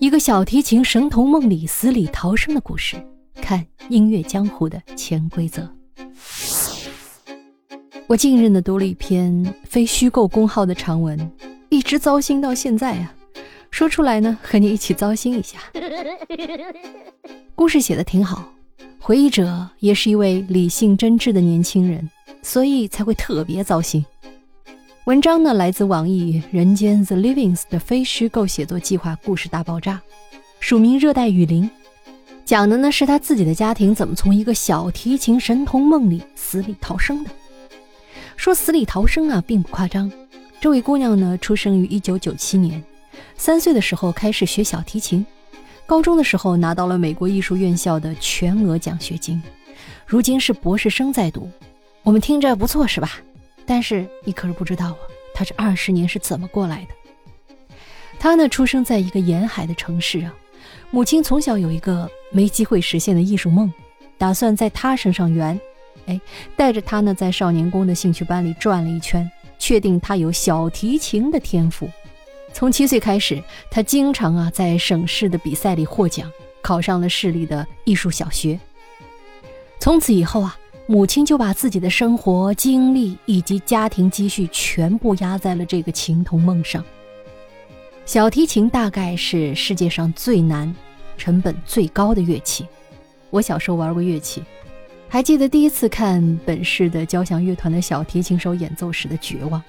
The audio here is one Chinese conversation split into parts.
一个小提琴神童梦里死里逃生的故事，看音乐江湖的潜规则。我近日呢读了一篇非虚构公号的长文，一直糟心到现在啊，说出来呢和你一起糟心一下。故事写的挺好，回忆者也是一位理性真挚的年轻人，所以才会特别糟心。文章呢，来自网易“人间 The Livings” 的非虚构写作计划《故事大爆炸》，署名“热带雨林”，讲的呢是他自己的家庭怎么从一个小提琴神童梦里死里逃生的。说死里逃生啊，并不夸张。这位姑娘呢，出生于1997年，三岁的时候开始学小提琴，高中的时候拿到了美国艺术院校的全额奖学金，如今是博士生在读。我们听着不错，是吧？但是你可是不知道啊，他这二十年是怎么过来的？他呢，出生在一个沿海的城市啊，母亲从小有一个没机会实现的艺术梦，打算在他身上圆。哎，带着他呢，在少年宫的兴趣班里转了一圈，确定他有小提琴的天赋。从七岁开始，他经常啊在省市的比赛里获奖，考上了市里的艺术小学。从此以后啊。母亲就把自己的生活经历以及家庭积蓄全部压在了这个琴童梦上。小提琴大概是世界上最难、成本最高的乐器。我小时候玩过乐器，还记得第一次看本市的交响乐团的小提琴手演奏时的绝望。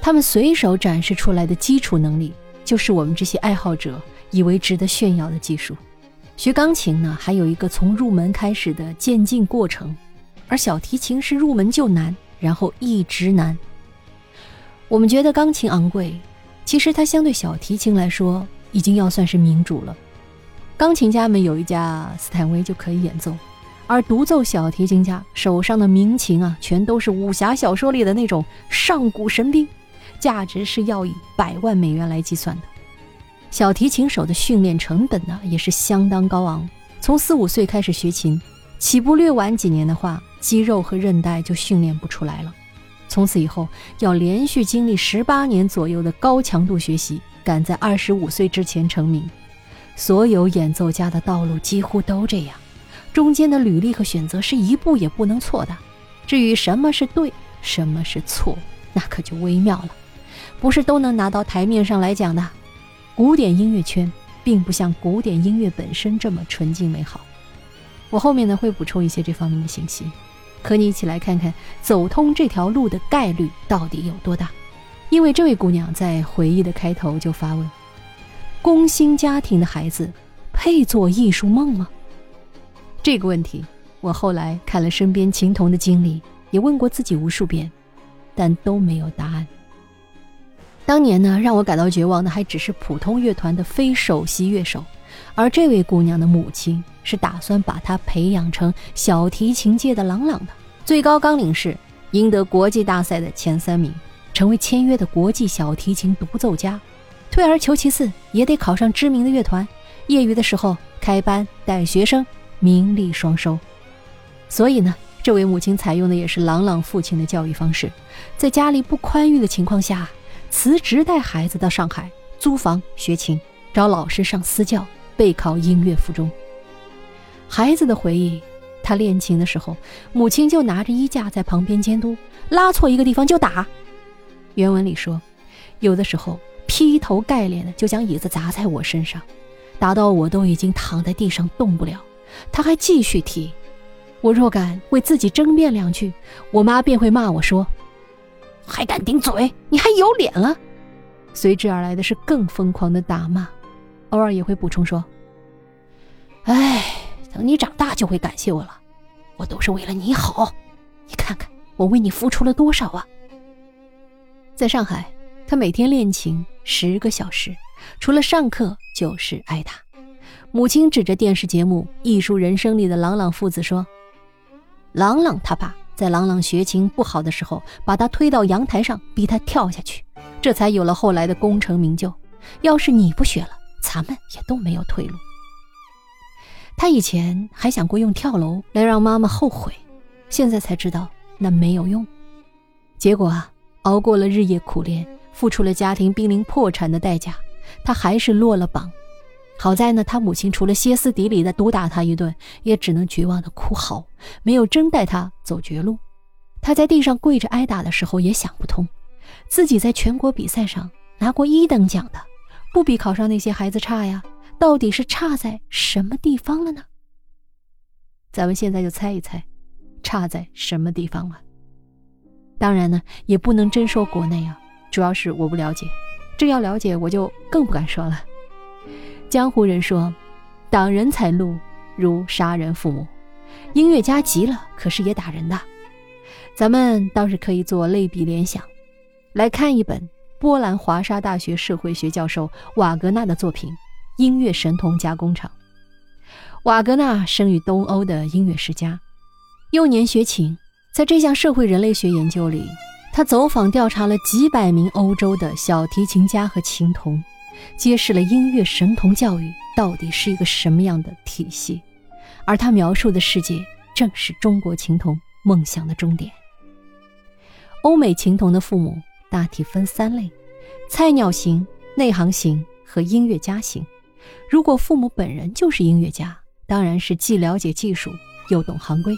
他们随手展示出来的基础能力，就是我们这些爱好者以为值得炫耀的技术。学钢琴呢，还有一个从入门开始的渐进过程。而小提琴是入门就难，然后一直难。我们觉得钢琴昂贵，其实它相对小提琴来说已经要算是民主了。钢琴家们有一架斯坦威就可以演奏，而独奏小提琴家手上的名琴啊，全都是武侠小说里的那种上古神兵，价值是要以百万美元来计算的。小提琴手的训练成本呢，也是相当高昂，从四五岁开始学琴，起步略晚几年的话。肌肉和韧带就训练不出来了，从此以后要连续经历十八年左右的高强度学习，赶在二十五岁之前成名。所有演奏家的道路几乎都这样，中间的履历和选择是一步也不能错的。至于什么是对，什么是错，那可就微妙了，不是都能拿到台面上来讲的。古典音乐圈并不像古典音乐本身这么纯净美好。我后面呢会补充一些这方面的信息。和你一起来看看走通这条路的概率到底有多大？因为这位姑娘在回忆的开头就发问：“工薪家庭的孩子配做艺术梦吗？”这个问题，我后来看了身边琴童的经历，也问过自己无数遍，但都没有答案。当年呢，让我感到绝望的还只是普通乐团的非首席乐手，而这位姑娘的母亲。是打算把她培养成小提琴界的朗朗的最高纲领是赢得国际大赛的前三名，成为签约的国际小提琴独奏家。退而求其次，也得考上知名的乐团。业余的时候开班带学生，名利双收。所以呢，这位母亲采用的也是朗朗父亲的教育方式，在家里不宽裕的情况下，辞职带孩子到上海租房学琴，找老师上私教，备考音乐附中。孩子的回忆，他练琴的时候，母亲就拿着衣架在旁边监督，拉错一个地方就打。原文里说，有的时候劈头盖脸的就将椅子砸在我身上，打到我都已经躺在地上动不了，他还继续踢。我若敢为自己争辩两句，我妈便会骂我说：“还敢顶嘴，你还有脸了。”随之而来的是更疯狂的打骂，偶尔也会补充说：“哎。”等你长大就会感谢我了，我都是为了你好。你看看我为你付出了多少啊！在上海，他每天练琴十个小时，除了上课就是挨打。母亲指着电视节目《艺术人生》里的郎朗父子说：“郎朗他爸在郎朗学琴不好的时候，把他推到阳台上，逼他跳下去，这才有了后来的功成名就。要是你不学了，咱们也都没有退路。”他以前还想过用跳楼来让妈妈后悔，现在才知道那没有用。结果啊，熬过了日夜苦练，付出了家庭濒临破产的代价，他还是落了榜。好在呢，他母亲除了歇斯底里的毒打他一顿，也只能绝望的哭嚎，没有真带他走绝路。他在地上跪着挨打的时候，也想不通，自己在全国比赛上拿过一等奖的，不比考上那些孩子差呀，到底是差在什么地方了呢？咱们现在就猜一猜，差在什么地方了？当然呢，也不能真说国内啊，主要是我不了解，这要了解我就更不敢说了。江湖人说，挡人财路如杀人父母，音乐家急了可是也打人的。咱们倒是可以做类比联想，来看一本波兰华沙大学社会学教授瓦格纳的作品《音乐神童加工厂》。瓦格纳生于东欧的音乐世家，幼年学琴。在这项社会人类学研究里，他走访调查了几百名欧洲的小提琴家和琴童。揭示了音乐神童教育到底是一个什么样的体系，而他描述的世界正是中国琴童梦想的终点。欧美琴童的父母大体分三类：菜鸟型、内行型和音乐家型。如果父母本人就是音乐家，当然是既了解技术又懂行规，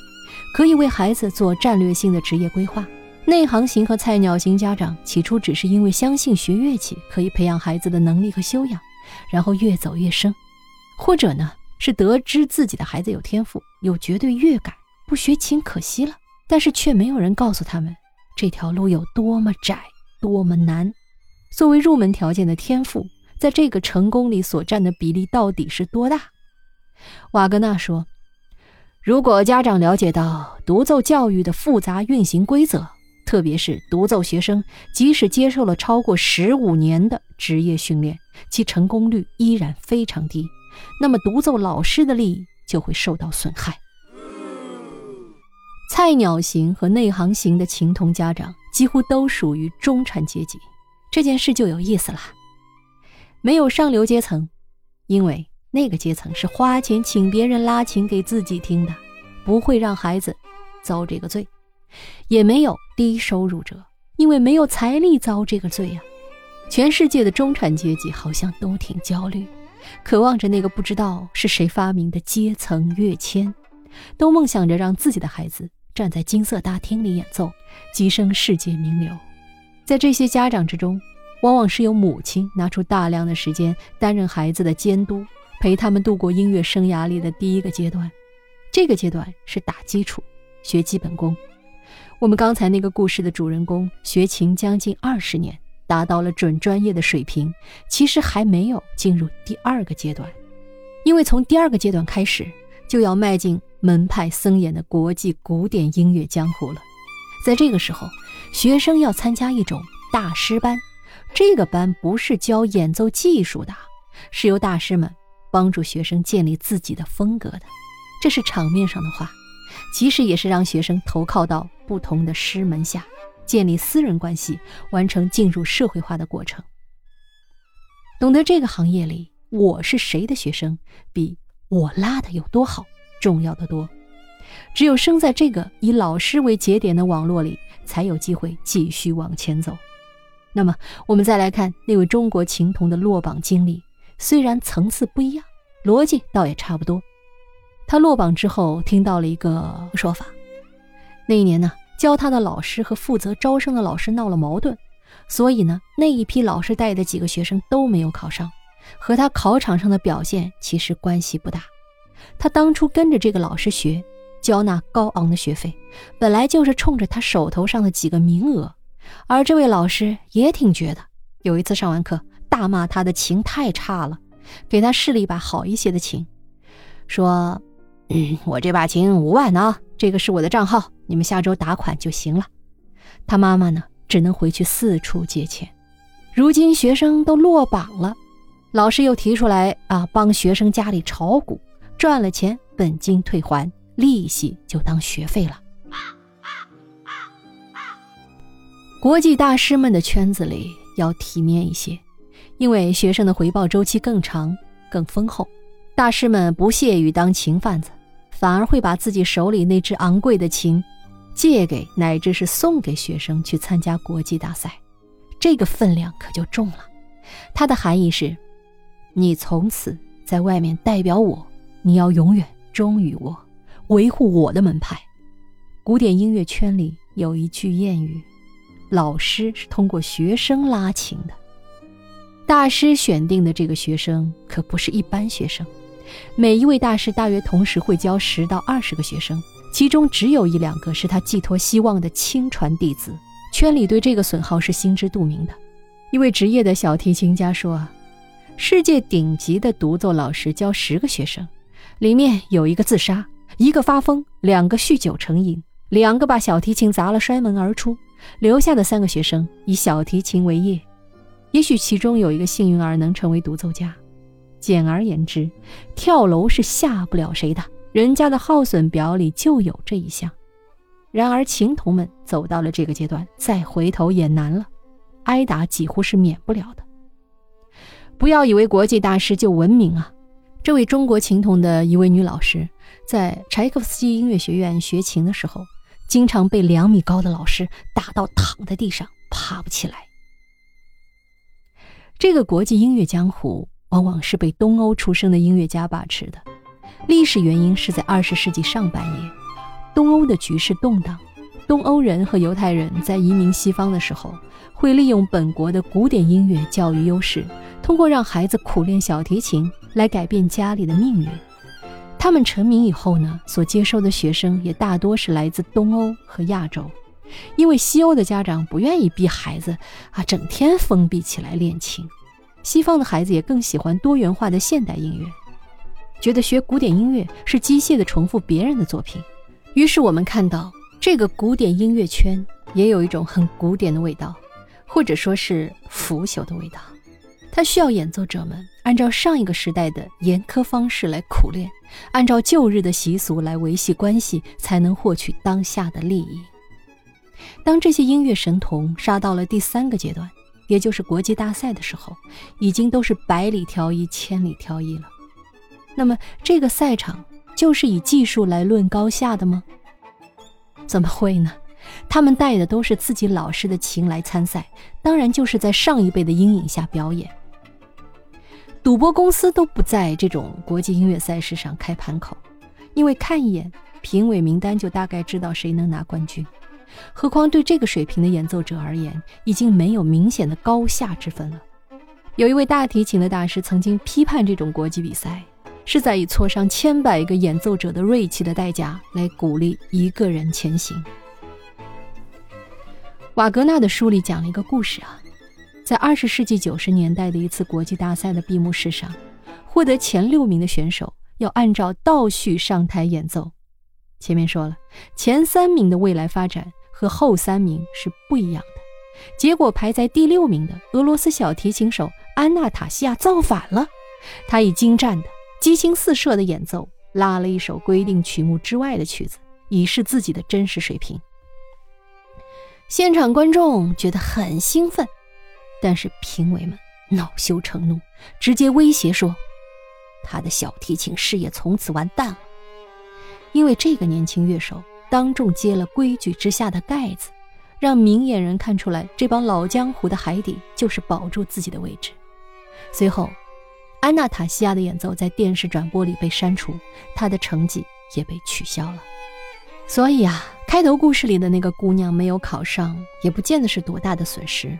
可以为孩子做战略性的职业规划。内行型和菜鸟型家长起初只是因为相信学乐器可以培养孩子的能力和修养，然后越走越深；或者呢是得知自己的孩子有天赋、有绝对乐感，不学琴可惜了。但是却没有人告诉他们这条路有多么窄、多么难。作为入门条件的天赋，在这个成功里所占的比例到底是多大？瓦格纳说：“如果家长了解到独奏教育的复杂运行规则。”特别是独奏学生，即使接受了超过十五年的职业训练，其成功率依然非常低。那么，独奏老师的利益就会受到损害。菜鸟型和内行型的琴童家长几乎都属于中产阶级，这件事就有意思了。没有上流阶层，因为那个阶层是花钱请别人拉琴给自己听的，不会让孩子遭这个罪。也没有低收入者，因为没有财力遭这个罪呀。全世界的中产阶级好像都挺焦虑，渴望着那个不知道是谁发明的阶层跃迁，都梦想着让自己的孩子站在金色大厅里演奏，跻身世界名流。在这些家长之中，往往是由母亲拿出大量的时间担任孩子的监督，陪他们度过音乐生涯里的第一个阶段。这个阶段是打基础，学基本功。我们刚才那个故事的主人公学琴将近二十年，达到了准专业的水平，其实还没有进入第二个阶段，因为从第二个阶段开始就要迈进门派森严的国际古典音乐江湖了。在这个时候，学生要参加一种大师班，这个班不是教演奏技术的，是由大师们帮助学生建立自己的风格的。这是场面上的话。其实也是让学生投靠到不同的师门下，建立私人关系，完成进入社会化的过程。懂得这个行业里我是谁的学生，比我拉的有多好重要的多。只有生在这个以老师为节点的网络里，才有机会继续往前走。那么，我们再来看那位中国琴童的落榜经历，虽然层次不一样，逻辑倒也差不多。他落榜之后，听到了一个说法：那一年呢，教他的老师和负责招生的老师闹了矛盾，所以呢，那一批老师带的几个学生都没有考上，和他考场上的表现其实关系不大。他当初跟着这个老师学，交纳高昂的学费，本来就是冲着他手头上的几个名额。而这位老师也挺绝的，有一次上完课，大骂他的琴太差了，给他试了一把好一些的琴，说。嗯，我这把琴五万呢，这个是我的账号，你们下周打款就行了。他妈妈呢，只能回去四处借钱。如今学生都落榜了，老师又提出来啊，帮学生家里炒股，赚了钱本金退还，利息就当学费了。国际大师们的圈子里要体面一些，因为学生的回报周期更长、更丰厚，大师们不屑于当琴贩子。反而会把自己手里那只昂贵的琴借给乃至是送给学生去参加国际大赛，这个分量可就重了。它的含义是，你从此在外面代表我，你要永远忠于我，维护我的门派。古典音乐圈里有一句谚语：老师是通过学生拉琴的。大师选定的这个学生可不是一般学生，每一位大师大约同时会教十到二十个学生，其中只有一两个是他寄托希望的亲传弟子。圈里对这个损耗是心知肚明的。一位职业的小提琴家说：“世界顶级的独奏老师教十个学生，里面有一个自杀，一个发疯，两个酗酒成瘾。”两个把小提琴砸了，摔门而出，留下的三个学生以小提琴为业。也许其中有一个幸运儿能成为独奏家。简而言之，跳楼是吓不了谁的，人家的耗损表里就有这一项。然而琴童们走到了这个阶段，再回头也难了，挨打几乎是免不了的。不要以为国际大师就文明啊！这位中国琴童的一位女老师，在柴可夫斯基音乐学院学琴的时候。经常被两米高的老师打到躺在地上爬不起来。这个国际音乐江湖往往是被东欧出生的音乐家把持的。历史原因是在二十世纪上半叶，东欧的局势动荡，东欧人和犹太人在移民西方的时候，会利用本国的古典音乐教育优势，通过让孩子苦练小提琴来改变家里的命运。他们成名以后呢，所接收的学生也大多是来自东欧和亚洲，因为西欧的家长不愿意逼孩子啊整天封闭起来练琴，西方的孩子也更喜欢多元化的现代音乐，觉得学古典音乐是机械的重复别人的作品。于是我们看到这个古典音乐圈也有一种很古典的味道，或者说是腐朽的味道。它需要演奏者们按照上一个时代的严苛方式来苦练，按照旧日的习俗来维系关系，才能获取当下的利益。当这些音乐神童杀到了第三个阶段，也就是国际大赛的时候，已经都是百里挑一、千里挑一了。那么，这个赛场就是以技术来论高下的吗？怎么会呢？他们带的都是自己老师的琴来参赛，当然就是在上一辈的阴影下表演。赌博公司都不在这种国际音乐赛事上开盘口，因为看一眼评委名单就大概知道谁能拿冠军。何况对这个水平的演奏者而言，已经没有明显的高下之分了。有一位大提琴的大师曾经批判这种国际比赛，是在以挫伤千百个演奏者的锐气的代价来鼓励一个人前行。瓦格纳的书里讲了一个故事啊。在二十世纪九十年代的一次国际大赛的闭幕式上，获得前六名的选手要按照倒序上台演奏。前面说了，前三名的未来发展和后三名是不一样的。结果排在第六名的俄罗斯小提琴手安娜塔西亚造反了，他以精湛的、激情四射的演奏拉了一首规定曲目之外的曲子，以示自己的真实水平。现场观众觉得很兴奋。但是评委们恼羞成怒，直接威胁说：“他的小提琴事业从此完蛋了。”因为这个年轻乐手当众揭了规矩之下的盖子，让明眼人看出来这帮老江湖的海底就是保住自己的位置。随后，安娜塔西亚的演奏在电视转播里被删除，她的成绩也被取消了。所以啊，开头故事里的那个姑娘没有考上，也不见得是多大的损失。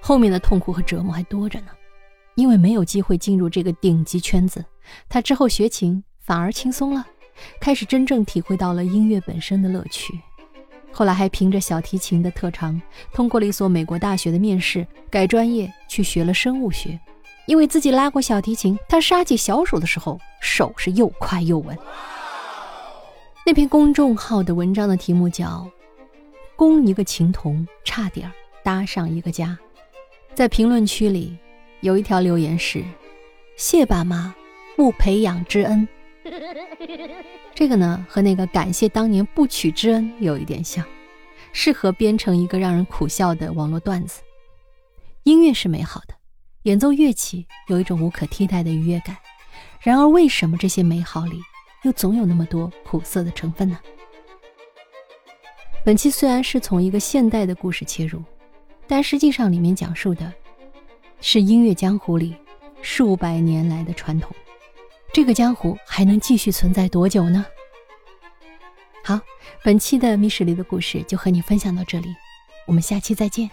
后面的痛苦和折磨还多着呢，因为没有机会进入这个顶级圈子，他之后学琴反而轻松了，开始真正体会到了音乐本身的乐趣。后来还凭着小提琴的特长，通过了一所美国大学的面试，改专业去学了生物学。因为自己拉过小提琴，他杀起小手的时候手是又快又稳。那篇公众号的文章的题目叫《供一个情童差点搭上一个家》。在评论区里，有一条留言是：“谢爸妈，不培养之恩。”这个呢，和那个感谢当年不娶之恩有一点像，适合编成一个让人苦笑的网络段子。音乐是美好的，演奏乐器有一种无可替代的愉悦感。然而，为什么这些美好里又总有那么多苦涩的成分呢？本期虽然是从一个现代的故事切入。但实际上，里面讲述的是音乐江湖里数百年来的传统。这个江湖还能继续存在多久呢？好，本期的密室里的故事就和你分享到这里，我们下期再见。